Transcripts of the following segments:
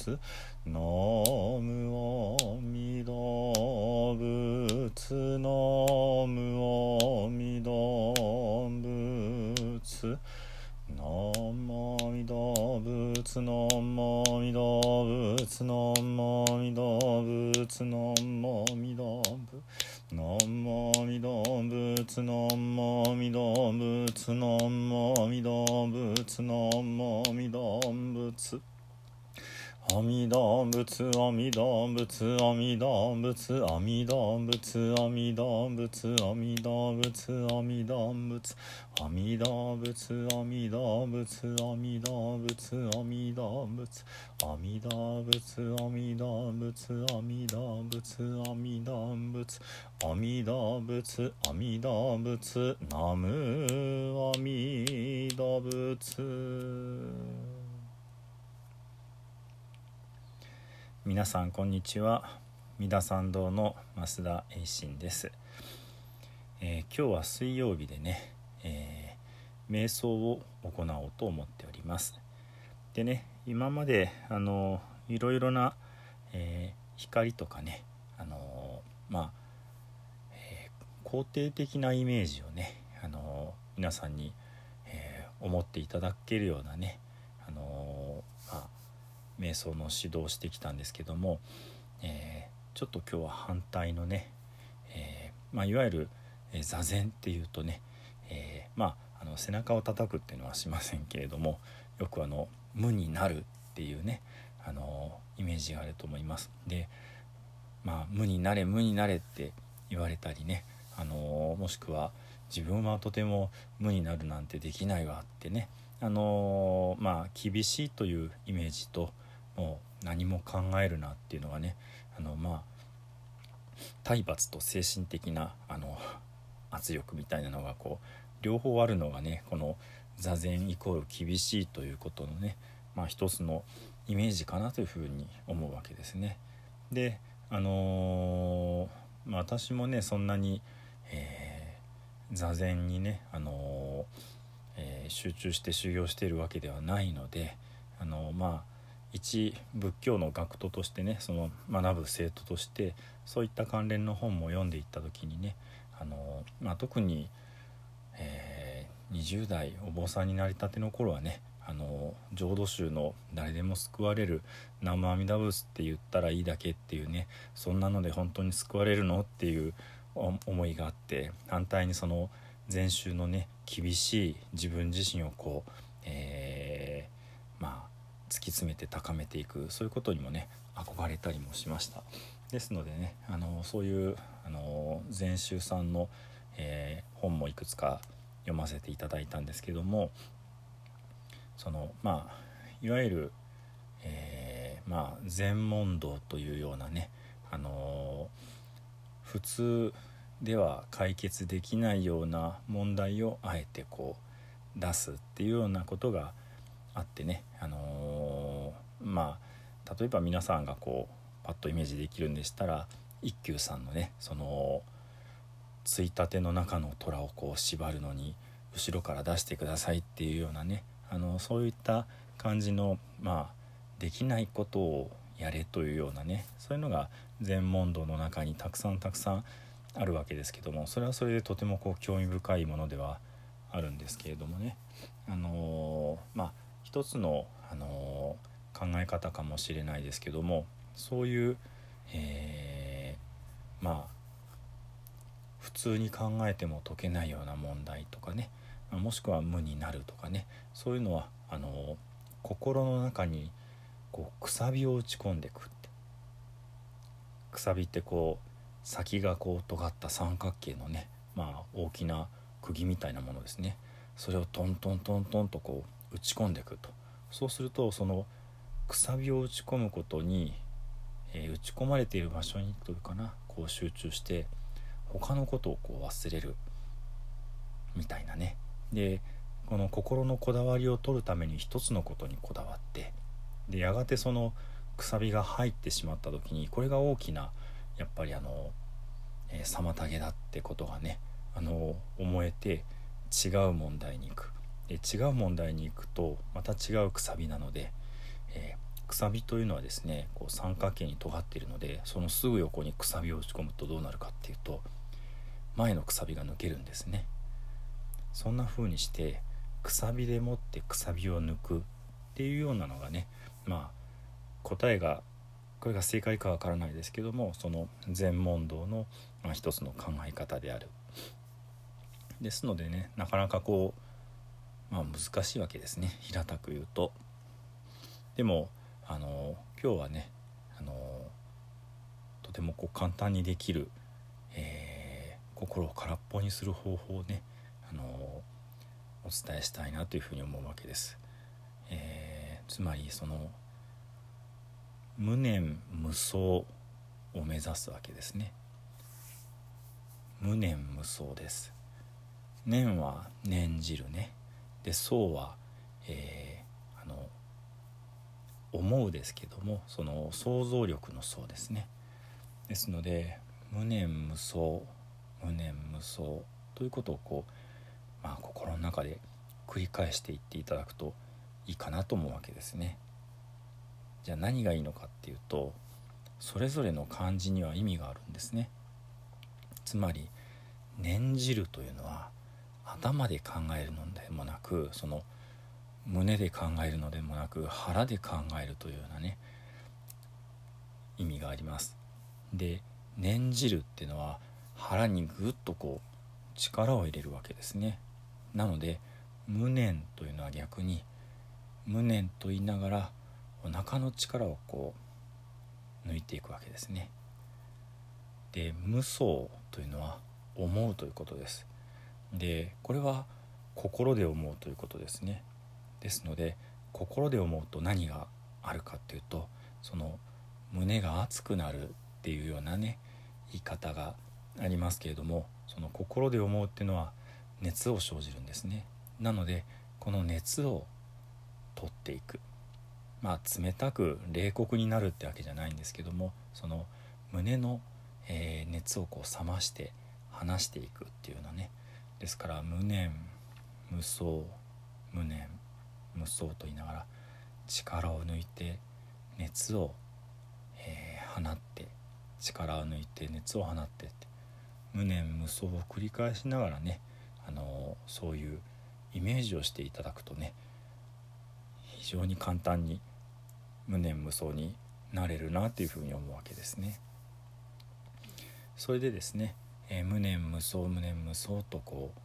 仏ナムアミダ仏ナムアミダ仏ナマミダ仏ナマミダ仏ナマミダ仏ナマミダ仏南無阿弥陀仏南無阿弥陀仏南無阿弥陀仏南無阿弥陀仏阿弥陀仏阿弥陀仏阿弥陀仏阿弥陀仏阿弥陀仏阿弥陀仏阿弥陀仏阿弥陀仏阿弥陀仏阿弥陀仏阿弥陀仏阿弥陀仏阿弥陀仏阿弥陀仏阿弥陀仏阿弥陀仏阿弥陀仏ナム阿弥陀仏。皆さんこんにちは。三田参道の増田栄信です、えー、今日は水曜日でね、えー、瞑想を行おうと思っております。でね今まであのいろいろな、えー、光とかねあのまあ、え肯定的なイメージをねあの皆さんに、え思っていただけるようなね瞑想の指導してきたんですけども、えー、ちょっと今日は反対のね、えー、まあ、いわゆる、座禅っていうとね、えまあ、あの背中を叩くっていうのはしませんけれどもよくあの無になるっていうねあのイメージがあると思います。でまあ無になれ無になれって言われたりねあのもしくは自分はとても無になるなんてできないわってねあのまあ厳しいというイメージともう何も考えるなっていうのがねあのまあ体罰と精神的なあの圧力みたいなのがこう両方あるのがねこの座禅イコール厳しいということのね、まあ、一つのイメージかなというふうに思うわけですね。であのー、まあ、私もねそんなに、えー、座禅にね、あのー、え集中して修行してるわけではないので、あのまあ一仏教の学徒としてねその学ぶ生徒としてそういった関連の本も読んでいった時にねあの、まあ、特に、えー、20代お坊さんになりたての頃はねあの浄土宗の誰でも救われる「南無阿弥陀仏」って言ったらいいだけっていうねそんなので本当に救われるのっていう思いがあって反対にその禅宗のね厳しい自分自身をこう、えー、突き詰めて高めていくそういうことにもね憧れたりもしました。ですのでねあのそういうあの禅宗さんの、えー、本もいくつか読ませていただいたんですけどもそのまあいわゆる、えー、まあ禅問答というようなねあの普通では解決できないような問題をあえてこう出すっていうようなことがあってね、あの、まあ例えば皆さんがこうパッとイメージできるんでしたら一休さんのねそのついたての中の虎をこう縛るのに後ろから出してくださいっていうようなねあのそういった感じのまあできないことをやれというようなねそういうのが禅問答の中にたくさんたくさんあるわけですけどもそれはそれでとてもこう興味深いものではあるんですけれどもね。あのー、まあ一つの、あの考え方かもしれないですけどもそういう、えー、まあ普通に考えても解けないような問題とかねもしくは無になるとかねそういうのはあの心の中にこうくさびを打ち込んでくって。くさびってこう先がこう尖った三角形のねまあ大きな釘みたいなものですね。それをトントントントンとこう打ち込んでいくと。そうするとそのくさびを打ち込むことに、えー、打ち込まれている場所にというかなこう集中して他のことをこう忘れるみたいなね。でこの心のこだわりを取るために一つのことにこだわってでやがてそのくさびが入ってしまった時にこれが大きなやっぱりあの、えー、妨げだってことがねあの思えて違う問題に行く。で違う問題に行くとまた違うくさびなので、えー、くさびというのはですねこう三角形に尖っているのでそのすぐ横にくさびを打ち込むとどうなるかっていうと前のくさびが抜けるんですね。そんな風にしてくさびでもってくさびを抜くっていうようなのがねまあ答えがこれが正解かわからないですけどもその禅問答の、まあ、一つの考え方である。ですのでねなかなかこう、まあ、難しいわけですね。平たく言うと。でもあの今日はねあのとてもこう簡単にできる、えー、心を空っぽにする方法をねあのお伝えしたいなというふうに思うわけです。えー、つまりその無念無想を目指すわけですね。無念無想です。念は念じるね。で想は、えー、思うですけどもその想像力の想ですね。ですので無念無想無念無想ということをこうまあ、心の中で繰り返していっていただくといいかなと思うわけですね。じゃあ何がいいのかっていうとそれぞれの漢字には意味があるんですね。つまり念じるというのは頭で考えるのでもなくその胸で考えるのでもなく腹で考えるというようなね意味があります。で念じるっていうのは腹にぐっとこう力を入れるわけですね。なので無念というのは逆に無念と言いながらお腹の力をこう抜いていくわけですね。で無想というのは思うということです。でこれは心で思うということですね。ですので心で思うと何があるかっていうとその胸が熱くなるっていうようなね言い方がありますけれどもその心で思うっていうのは熱を生じるんですね。なのでこの熱を取っていく。まあ冷たく冷酷になるってわけじゃないんですけどもその胸の、えー、熱をこう冷まして離していくっていうようなね。ですから無念無想無念。無想と言いながら力を抜いて熱を、えー、放って力を抜いて熱を放ってって無念無想を繰り返しながらねあのそういうイメージをしていただくとね非常に簡単に無念無想になれるなというふうに思うわけですね。それでですね、えー、無念無想無念無想とこう、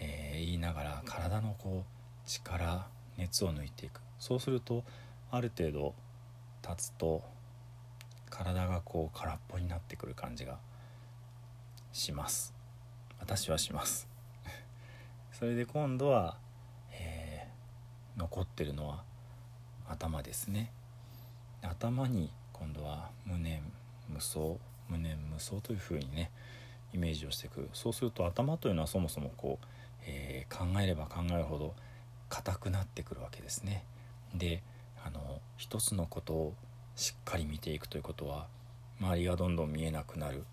えー、言いながら体のこう力熱を抜いていく。そうするとある程度経つと体がこう空っぽになってくる感じがします。私はします。それで今度は、えー、残ってるのは頭ですね。頭に今度は無念無想無念無想というふうにねイメージをしていくそうすると頭というのはそもそもこう、えー、考えれば考えるほど硬くなってくるわけですね。であの一つのことをしっかり見ていくということは周りがどんどん見えなくなる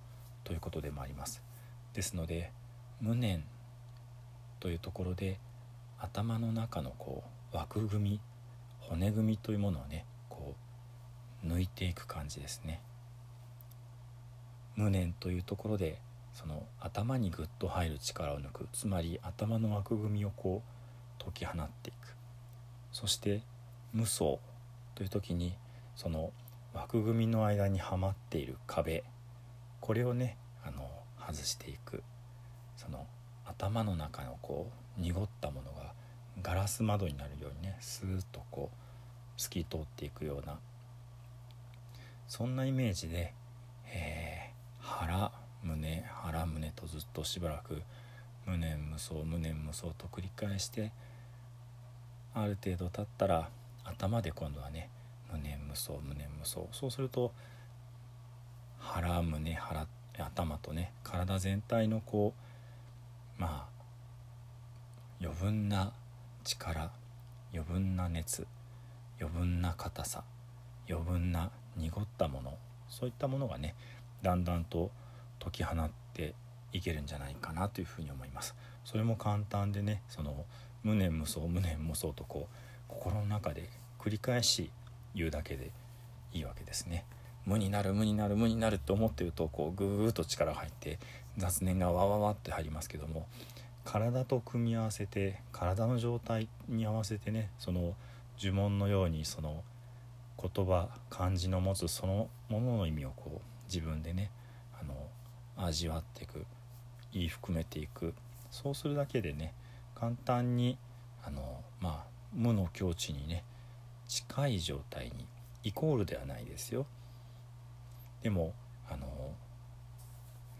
ということでもあります。ですので無念というところで頭の中のこう枠組み骨組みというものをねこう抜いていく感じですね。無念というところでその頭にぐっと入る力を抜く。つまり頭の枠組みをこう解き放っていく。そして無双という時にその枠組みの間にはまっている壁。これをねあの外していく。その頭の中のこう濁ったものがガラス窓になるようにねスーッとこう透き通っていくような。そんなイメージで、えー、腹胸腹胸とずっとしばらく無念無想無念無想と繰り返してある程度経ったら頭で今度はね無念無想無念無想そうすると腹胸腹頭とね体全体のこうまあ余分な力余分な熱余分な硬さ余分な濁ったものそういったものがねだんだんと解き放っていけるんじゃないかなというふうに思います。それも簡単でねその無念無想無念無想とこう心の中で繰り返し言うだけでいいわけですね。無になる無になる無になるって思ってるとこうグーッと力が入って雑念がわわわって入りますけども体と組み合わせて体の状態に合わせてねその呪文のようにその言葉漢字の持つそのものの意味をこう自分でねあの味わっていく言い含めていくそうするだけでね簡単にあのまあ無の境地にね近い状態にイコールではないですよ。でもあの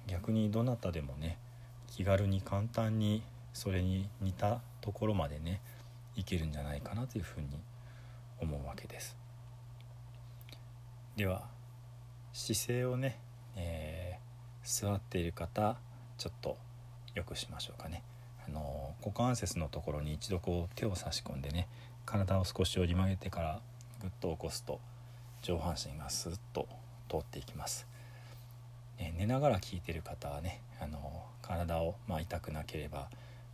逆にどなたでもね気軽に簡単にそれに似たところまでねいけるんじゃないかなというふうに思うわけです。では姿勢をね、えー、座っている方ちょっとよくしましょうかね。あの股関節のところに一度こう手を差し込んでね体を少し折り曲げてからぐっと起こすと上半身がスッと通っていきます、え寝ながら聞いてる方はねあの体を、まあ、痛くなければ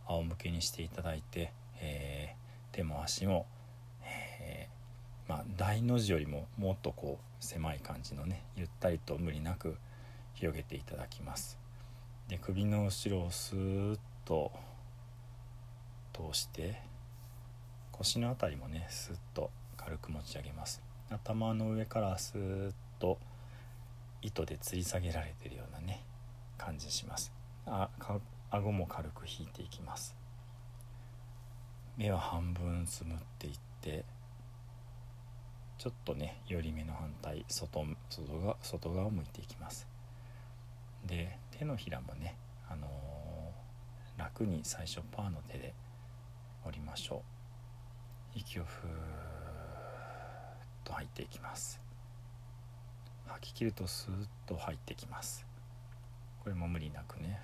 仰向けにしていただいて、えー、手も足も、えー、まあ、大の字よりももっとこう狭い感じのねゆったりと無理なく広げていただきます。で首の後ろをスーッと通して腰の辺りもねスッと軽く持ち上げます。頭の上からスーッと糸で吊り下げられてるようなね感じします。あか顎も軽く引いていきます。目は半分つむっていってちょっとね寄り目の反対外外側外側を向いていきます。で手のひらもね、あのー、楽に最初パーの手で折りましょう。息をふーっと吐いていきます。吐き切るとスーッと入ってきます。これも無理なくね。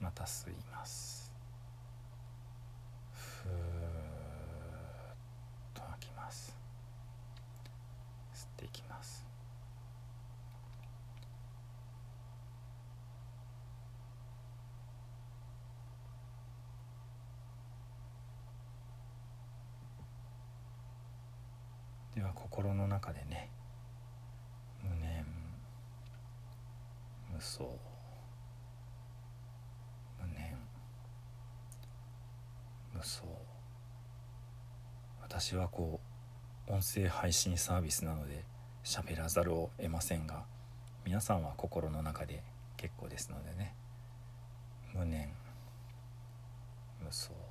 また吸います。ふーっと吐きます。吸っていきます。では心の中でね無念無想無念無想。私はこう音声配信サービスなので喋らざるを得ませんが皆さんは心の中で結構ですのでね無念無想。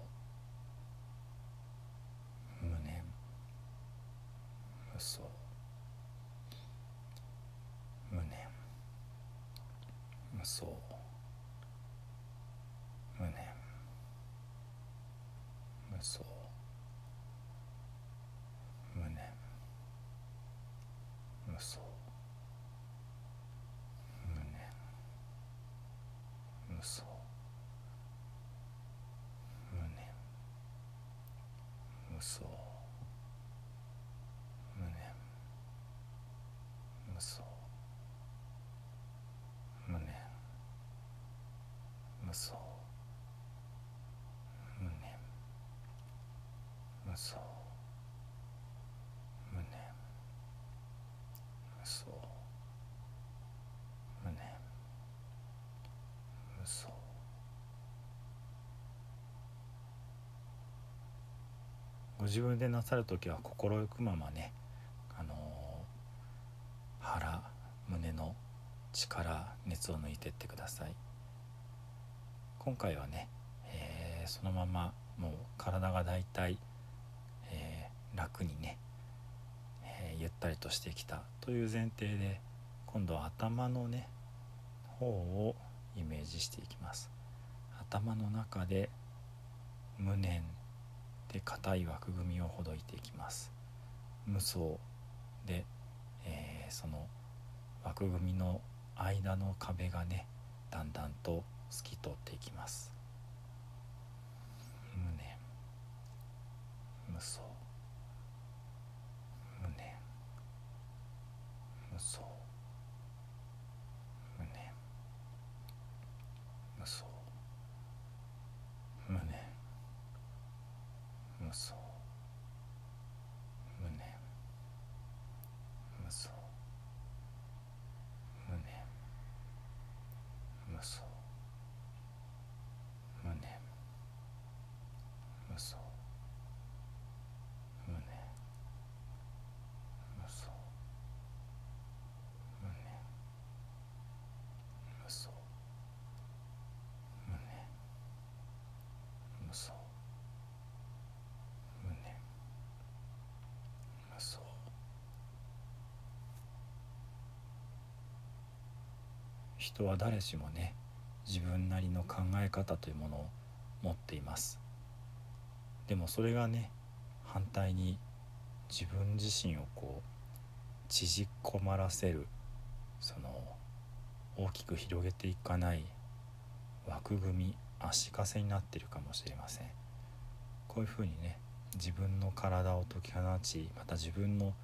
自分でなさる時は心よくままねあの腹胸の力熱を抜いてってください。今回はね、えーそのままもう体がだいたい、え楽にね、えーゆったりとしてきたという前提で今度は頭のね方をイメージしていきます。頭の中で無念で硬い枠組みをほどいていきます。無双で、えーその枠組みの間の壁がねだんだんと透き通っていきます。無念。無双。無念。無双無念無双無念無双人は誰しもね自分なりの考え方というものを持っています。でもそれがね反対に自分自身をこう縮こまらせるその大きく広げていかない枠組み足かせになってるかもしれません。こういうふうにね自分の体を解き放ちまた自分の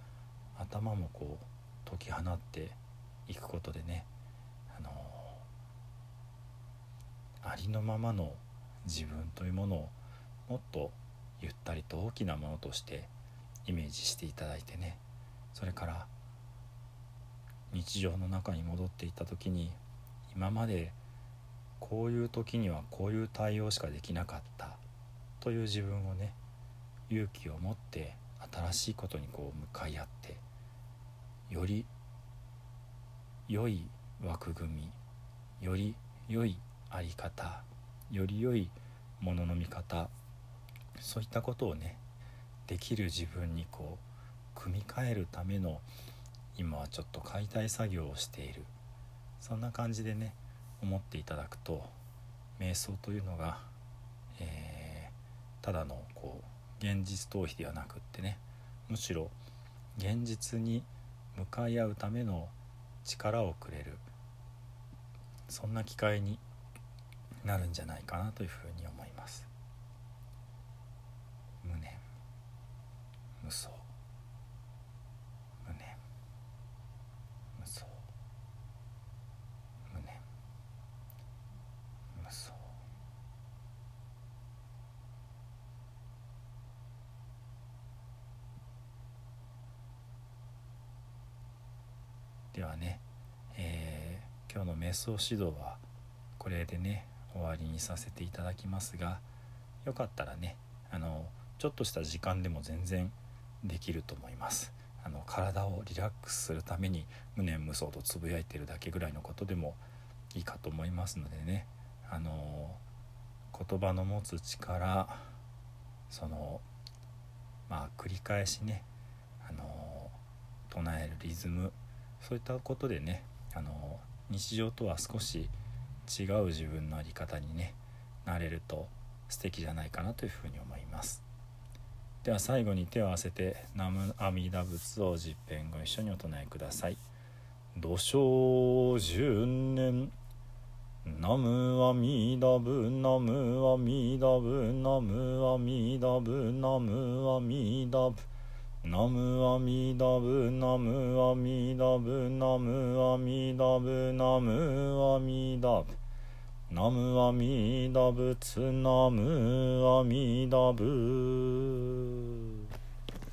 頭もこう解き放っていくことでねあのありのままの自分というものをもっとゆったりと大きなものとしてイメージしていただいてね。それから日常の中に戻っていった時に今までこういう時にはこういう対応しかできなかったという自分をね勇気を持って新しいことにこう向かい合ってより良い枠組みより良い在り方より良いものの見方そういったことをねできる自分にこう組み替えるための今はちょっと解体作業をしている。そんな感じでね思っていただくと瞑想というのが、えー、ただのこう現実逃避ではなくってねむしろ現実に向かい合うための力をくれる。そんな機会になるんじゃないかなというふうに思います。無念。無双無念。無双無念。無双ではね、えー、今日の瞑想指導はこれでね終わりにさせていただきますがよかったらねあのちょっとした時間でも全然できると思います。あの体をリラックスするために無念無想とつぶやいてるだけぐらいのことでもいいかと思いますのでね。あの言葉の持つ力そのまあ繰り返しねあの唱えるリズムそういったことでねあの日常とは少し違う自分の在り方にねなれると素敵じゃないかなというふうに思います。では最後に手を合わせて「南無阿弥陀仏」を十遍ご一緒にお唱えください。土生十年ナムアミダブナムアミダブナムアミダブナムアミダブナムアミダブナムアミダブナムアミダブナムアミダブナムアミダブツナムアミダブ。